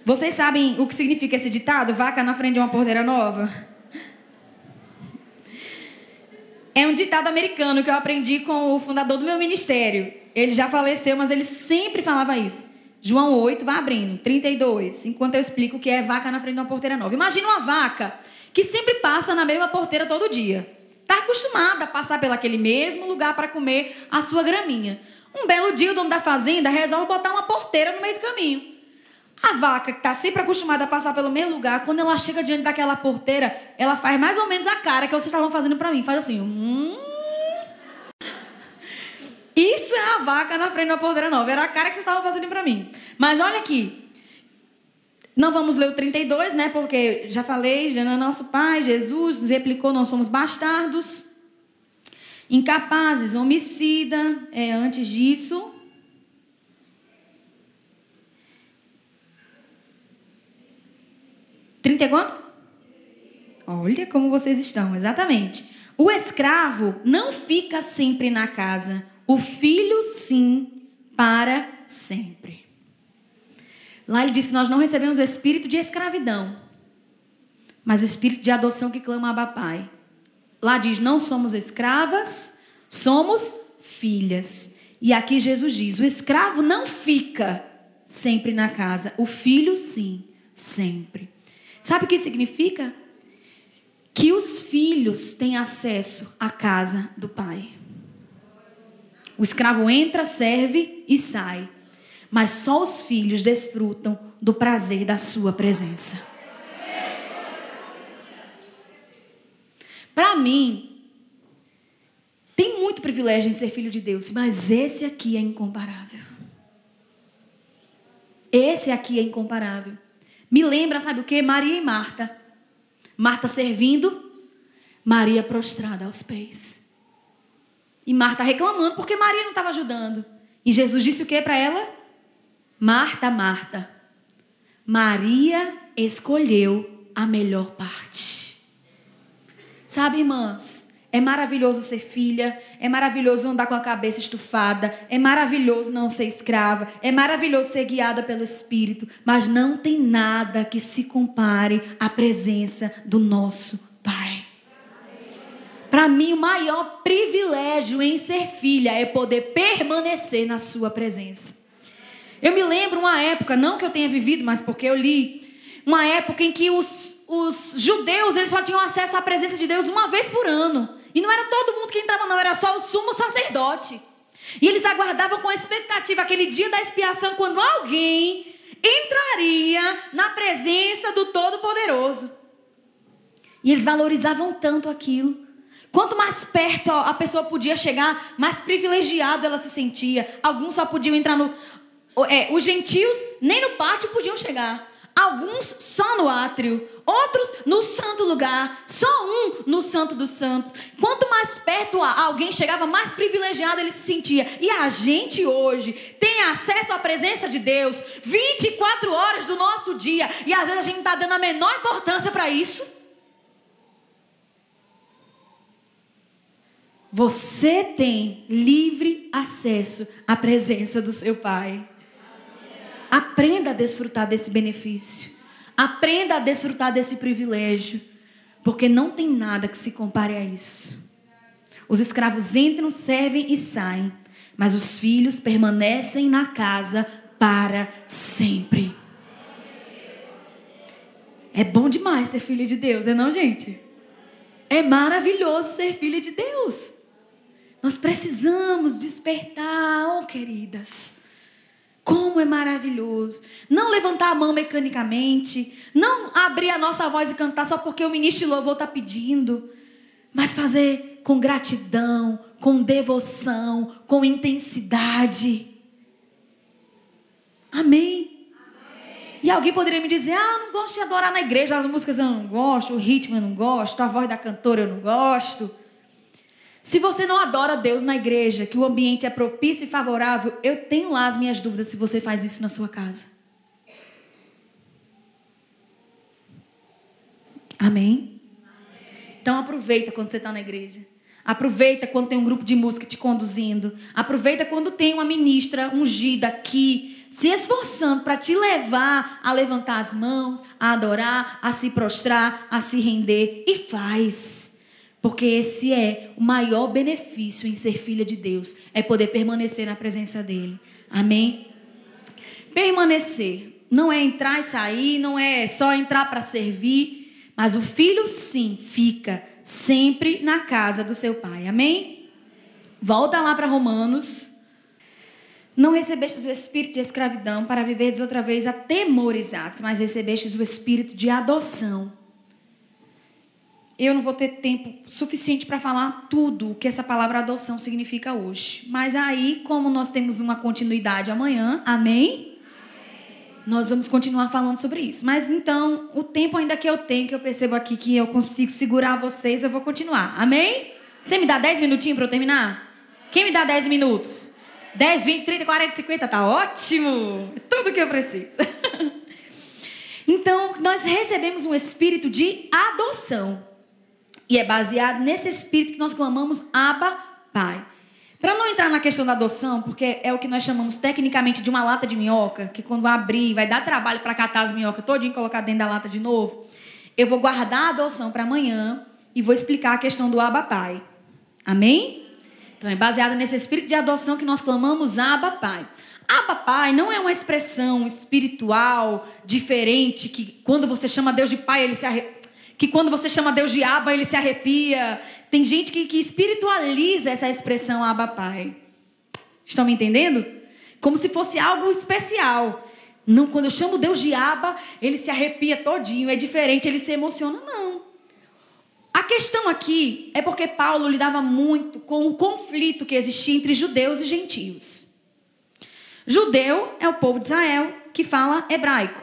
Vocês sabem o que significa esse ditado? Vaca na frente de uma porteira nova? É um ditado americano que eu aprendi com o fundador do meu ministério. Ele já faleceu, mas ele sempre falava isso. João 8, vai abrindo, 32, enquanto eu explico o que é vaca na frente de uma porteira nova. Imagina uma vaca que sempre passa na mesma porteira todo dia. Está acostumada a passar pelaquele mesmo lugar para comer a sua graminha. Um belo dia, o dono da fazenda resolve botar uma porteira no meio do caminho. A vaca, que está sempre acostumada a passar pelo mesmo lugar, quando ela chega diante daquela porteira, ela faz mais ou menos a cara que vocês estavam fazendo para mim. Faz assim, hum, isso é a vaca na frente da porteira nova. Era a cara que vocês estavam fazendo para mim. Mas olha aqui. Não vamos ler o 32, né? Porque já falei, já é nosso Pai, Jesus nos replicou, nós somos bastardos, incapazes, homicida. É, antes disso. Trinta e quanto? Olha como vocês estão, exatamente. O escravo não fica sempre na casa, o filho sim, para sempre. Lá ele diz que nós não recebemos o espírito de escravidão, mas o espírito de adoção que clama Abba Pai. Lá diz: não somos escravas, somos filhas. E aqui Jesus diz: o escravo não fica sempre na casa, o filho sim, sempre. Sabe o que significa? Que os filhos têm acesso à casa do pai. O escravo entra, serve e sai. Mas só os filhos desfrutam do prazer da sua presença. Para mim, tem muito privilégio em ser filho de Deus, mas esse aqui é incomparável. Esse aqui é incomparável. Me lembra, sabe o que? Maria e Marta. Marta servindo, Maria prostrada aos pés. E Marta reclamando porque Maria não estava ajudando. E Jesus disse o que para ela? Marta, Marta, Maria escolheu a melhor parte. Sabe, irmãs? É maravilhoso ser filha, é maravilhoso andar com a cabeça estufada, é maravilhoso não ser escrava, é maravilhoso ser guiada pelo Espírito, mas não tem nada que se compare à presença do nosso Pai. Para mim, o maior privilégio em ser filha é poder permanecer na Sua presença. Eu me lembro uma época, não que eu tenha vivido, mas porque eu li, uma época em que os, os judeus eles só tinham acesso à presença de Deus uma vez por ano. E não era todo mundo que entrava, não, era só o sumo sacerdote. E eles aguardavam com expectativa aquele dia da expiação, quando alguém entraria na presença do Todo-Poderoso. E eles valorizavam tanto aquilo. Quanto mais perto a pessoa podia chegar, mais privilegiado ela se sentia. Alguns só podiam entrar no. É, os gentios nem no pátio podiam chegar. Alguns só no átrio, outros no santo lugar, só um no santo dos santos. Quanto mais perto alguém chegava, mais privilegiado ele se sentia. E a gente hoje tem acesso à presença de Deus 24 horas do nosso dia. E às vezes a gente não está dando a menor importância para isso. Você tem livre acesso à presença do seu Pai. Aprenda a desfrutar desse benefício. Aprenda a desfrutar desse privilégio. Porque não tem nada que se compare a isso. Os escravos entram, servem e saem. Mas os filhos permanecem na casa para sempre. É bom demais ser filho de Deus, é não, gente? É maravilhoso ser filho de Deus. Nós precisamos despertar, oh queridas. Como é maravilhoso. Não levantar a mão mecanicamente. Não abrir a nossa voz e cantar só porque o ministro de louvor está pedindo. Mas fazer com gratidão, com devoção, com intensidade. Amém? Amém? E alguém poderia me dizer: Ah, eu não gosto de adorar na igreja, as músicas eu não gosto, o ritmo eu não gosto, a voz da cantora eu não gosto. Se você não adora Deus na igreja, que o ambiente é propício e favorável, eu tenho lá as minhas dúvidas se você faz isso na sua casa. Amém? Então aproveita quando você está na igreja. Aproveita quando tem um grupo de música te conduzindo. Aproveita quando tem uma ministra ungida aqui, se esforçando para te levar a levantar as mãos, a adorar, a se prostrar, a se render. E faz. Porque esse é o maior benefício em ser filha de Deus, é poder permanecer na presença dele. Amém? Permanecer não é entrar e sair, não é só entrar para servir, mas o filho sim fica sempre na casa do seu pai. Amém? Volta lá para Romanos. Não recebestes o espírito de escravidão para viverdes outra vez atemorizados, mas recebestes o espírito de adoção eu não vou ter tempo suficiente para falar tudo o que essa palavra adoção significa hoje. Mas aí, como nós temos uma continuidade amanhã, amém? Nós vamos continuar falando sobre isso. Mas então, o tempo ainda que eu tenho, que eu percebo aqui que eu consigo segurar vocês, eu vou continuar. Amém? Você me dá 10 minutinhos para eu terminar? Quem me dá 10 minutos? 10, 20, 30, 40, 50, tá ótimo! É tudo que eu preciso. então, nós recebemos um espírito de adoção. E é baseado nesse espírito que nós clamamos Abba, Pai. Para não entrar na questão da adoção, porque é o que nós chamamos tecnicamente de uma lata de minhoca, que quando abrir vai dar trabalho para catar as minhocas todinho e colocar dentro da lata de novo. Eu vou guardar a adoção para amanhã e vou explicar a questão do Abba Pai. Amém? Então é baseado nesse espírito de adoção que nós clamamos Abba Pai. Abba Pai não é uma expressão espiritual diferente que quando você chama Deus de Pai, ele se arre que quando você chama Deus de Abba, ele se arrepia. Tem gente que, que espiritualiza essa expressão Abba Pai. Estão me entendendo? Como se fosse algo especial. Não, quando eu chamo Deus de Abba, ele se arrepia todinho, é diferente, ele se emociona. Não. A questão aqui é porque Paulo lidava muito com o conflito que existia entre judeus e gentios. Judeu é o povo de Israel que fala hebraico.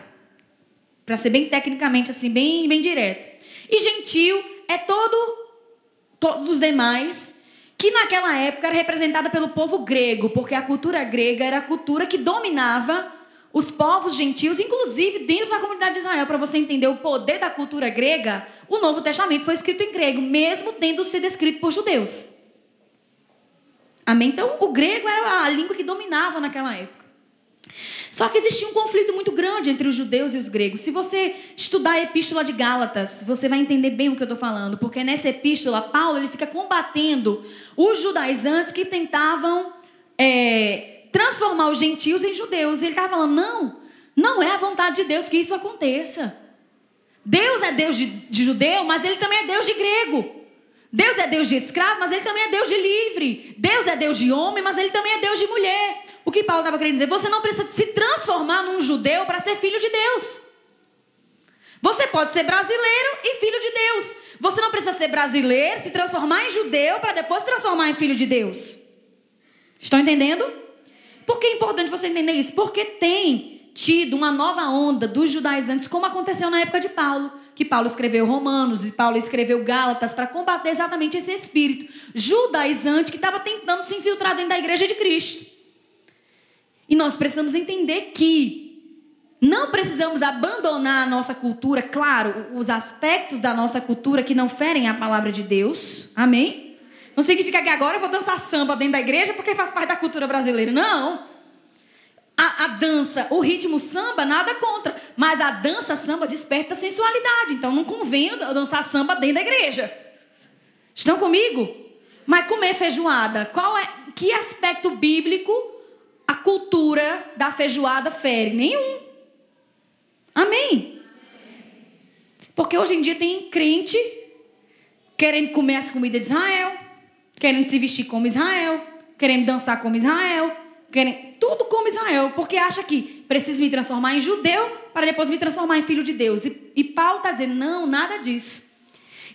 Para ser bem tecnicamente assim, bem, bem direto. E gentil é todo, todos os demais, que naquela época era representada pelo povo grego, porque a cultura grega era a cultura que dominava os povos gentios, inclusive dentro da comunidade de Israel. Para você entender o poder da cultura grega, o Novo Testamento foi escrito em grego, mesmo tendo sido escrito por judeus. Amém? Então, o grego era a língua que dominava naquela época. Só que existia um conflito muito grande entre os judeus e os gregos. Se você estudar a epístola de Gálatas, você vai entender bem o que eu estou falando, porque nessa epístola, Paulo ele fica combatendo os judaizantes que tentavam é, transformar os gentios em judeus. Ele estava falando: não, não é a vontade de Deus que isso aconteça. Deus é Deus de, de judeu, mas ele também é Deus de grego. Deus é Deus de escravo, mas ele também é Deus de livre. Deus é Deus de homem, mas ele também é Deus de mulher. O que Paulo estava querendo dizer? Você não precisa se transformar num judeu para ser filho de Deus. Você pode ser brasileiro e filho de Deus. Você não precisa ser brasileiro, se transformar em judeu para depois se transformar em filho de Deus. Estão entendendo? Por que é importante você entender isso? Porque tem tido uma nova onda dos judaizantes, como aconteceu na época de Paulo, que Paulo escreveu Romanos e Paulo escreveu Gálatas para combater exatamente esse espírito judaizante que estava tentando se infiltrar dentro da igreja de Cristo. E nós precisamos entender que não precisamos abandonar a nossa cultura, claro, os aspectos da nossa cultura que não ferem a palavra de Deus. Amém? Não significa que agora eu vou dançar samba dentro da igreja porque faz parte da cultura brasileira. Não. A, a, dança, o ritmo samba, nada contra. Mas a dança samba desperta sensualidade. Então não convém dançar samba dentro da igreja. Estão comigo? Mas comer feijoada, qual é que aspecto bíblico a cultura da feijoada fere? Nenhum. Amém? Porque hoje em dia tem crente querendo comer as comidas de Israel, querendo se vestir como Israel, querendo dançar como Israel, querendo tudo como Israel, porque acha que precisa me transformar em judeu para depois me transformar em filho de Deus. E, e Paulo está dizendo: não, nada disso.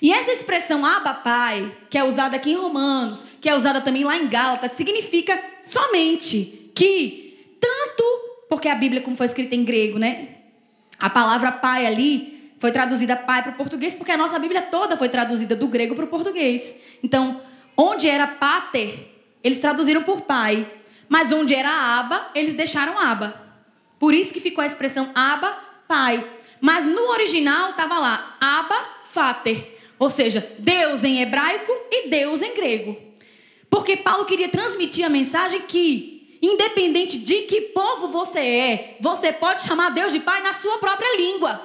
E essa expressão Abba Pai, que é usada aqui em Romanos, que é usada também lá em Gálatas, significa somente que tanto, porque a Bíblia, como foi escrita em grego, né? A palavra pai ali foi traduzida pai para o português, porque a nossa Bíblia toda foi traduzida do grego para o português. Então, onde era pater, eles traduziram por pai. Mas onde era aba, eles deixaram aba. Por isso que ficou a expressão aba, pai. Mas no original estava lá aba, fater. Ou seja, Deus em hebraico e Deus em grego. Porque Paulo queria transmitir a mensagem que Independente de que povo você é, você pode chamar Deus de Pai na sua própria língua.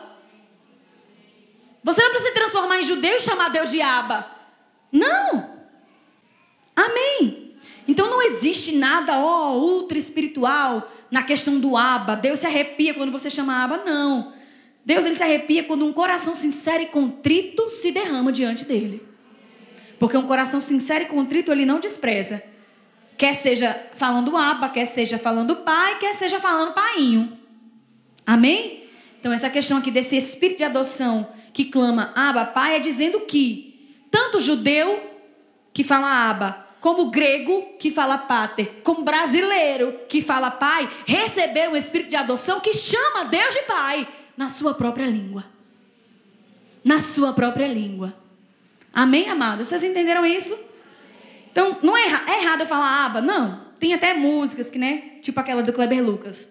Você não precisa se transformar em judeu e chamar Deus de Aba. Não. Amém. Então não existe nada, ó, ultra espiritual na questão do Aba. Deus se arrepia quando você chama Aba. Não. Deus ele se arrepia quando um coração sincero e contrito se derrama diante dele. Porque um coração sincero e contrito ele não despreza. Quer seja falando aba, quer seja falando pai, quer seja falando painho. Amém? Então, essa questão aqui desse espírito de adoção que clama aba, pai, é dizendo que tanto judeu que fala aba, como grego que fala pater, como brasileiro que fala pai, recebeu um espírito de adoção que chama Deus de pai na sua própria língua. Na sua própria língua. Amém, amados? Vocês entenderam isso? Então, não é, é errado eu falar aba, não. Tem até músicas que, né? Tipo aquela do Kleber Lucas.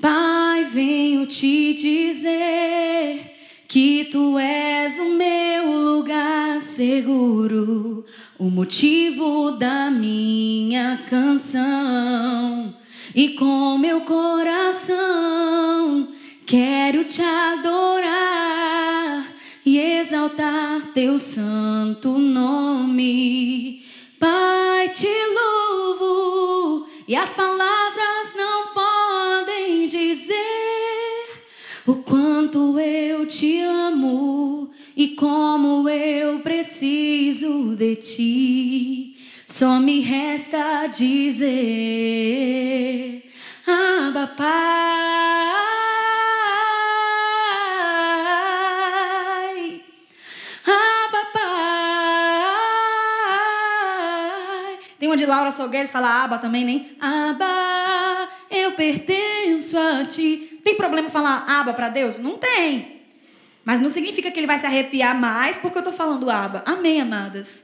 Pai, venho te dizer que tu és o meu lugar seguro, o motivo da minha canção. E com meu coração quero te adorar e exaltar teu santo nome. Pai, te louvo e as palavras não podem o quanto eu te amo e como eu preciso de ti. Só me resta dizer, Abba Pai, Abba Pai. Tem uma de Laura Salgueiros que fala Abba também, nem? Abba, eu pertenço a ti. Tem problema falar Abba para Deus? Não tem. Mas não significa que ele vai se arrepiar mais porque eu estou falando Abba. Amém, amadas?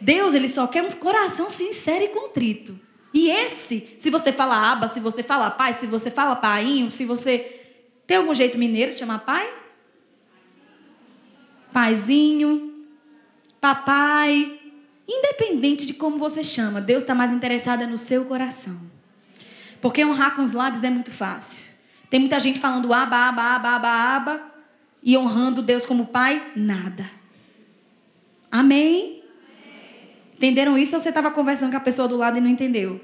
Deus, ele só quer um coração sincero e contrito. E esse, se você fala aba, se você fala pai, se você fala painho, se você. Tem algum jeito mineiro de chamar pai? Paizinho, papai. Independente de como você chama, Deus está mais interessado no seu coração. Porque honrar com os lábios é muito fácil. Tem muita gente falando aba, aba, aba, aba, aba, e honrando Deus como pai, nada. Amém? Entenderam isso ou você estava conversando com a pessoa do lado e não entendeu?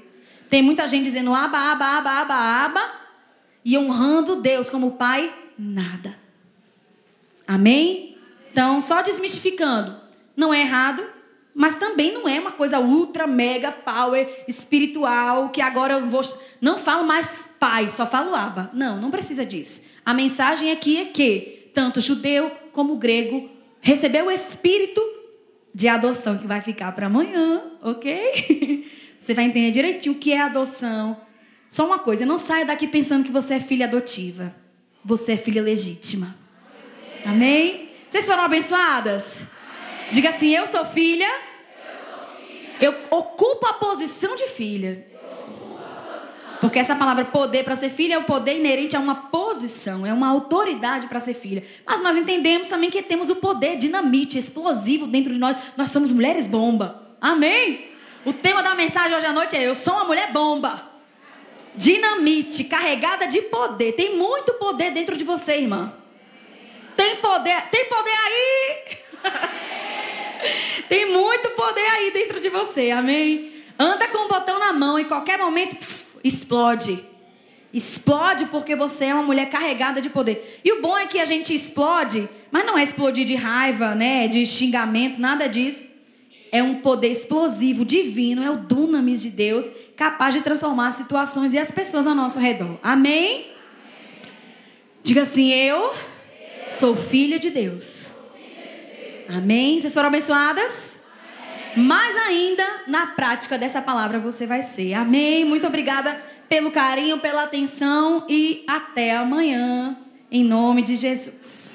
Tem muita gente dizendo aba, aba, aba, aba, aba e honrando Deus como Pai, nada. Amém? Então, só desmistificando. Não é errado, mas também não é uma coisa ultra, mega, power, espiritual, que agora eu vou. Não falo mais pai, só falo aba. Não, não precisa disso. A mensagem aqui é que tanto judeu como grego recebeu o Espírito de adoção que vai ficar para amanhã, ok? Você vai entender direitinho o que é adoção. Só uma coisa, não saia daqui pensando que você é filha adotiva. Você é filha legítima. Amém? Vocês foram abençoadas? Diga assim: eu sou filha. Eu ocupo a posição de filha. Porque essa palavra poder para ser filha é o poder inerente a uma posição, é uma autoridade para ser filha. Mas nós entendemos também que temos o poder dinamite, explosivo dentro de nós. Nós somos mulheres bomba. Amém? O tema da mensagem hoje à noite é: Eu sou uma mulher bomba. Dinamite, carregada de poder. Tem muito poder dentro de você, irmã. Tem poder, tem poder aí. tem muito poder aí dentro de você. Amém? Anda com o botão na mão em qualquer momento. Pff, explode. Explode porque você é uma mulher carregada de poder. E o bom é que a gente explode, mas não é explodir de raiva, né, de xingamento, nada disso. É um poder explosivo, divino, é o dunamis de Deus, capaz de transformar as situações e as pessoas ao nosso redor. Amém? Diga assim: Eu sou filha de Deus. Amém? Vocês foram abençoadas? mais ainda na prática dessa palavra você vai ser. Amém? Muito obrigada pelo carinho, pela atenção e até amanhã, em nome de Jesus.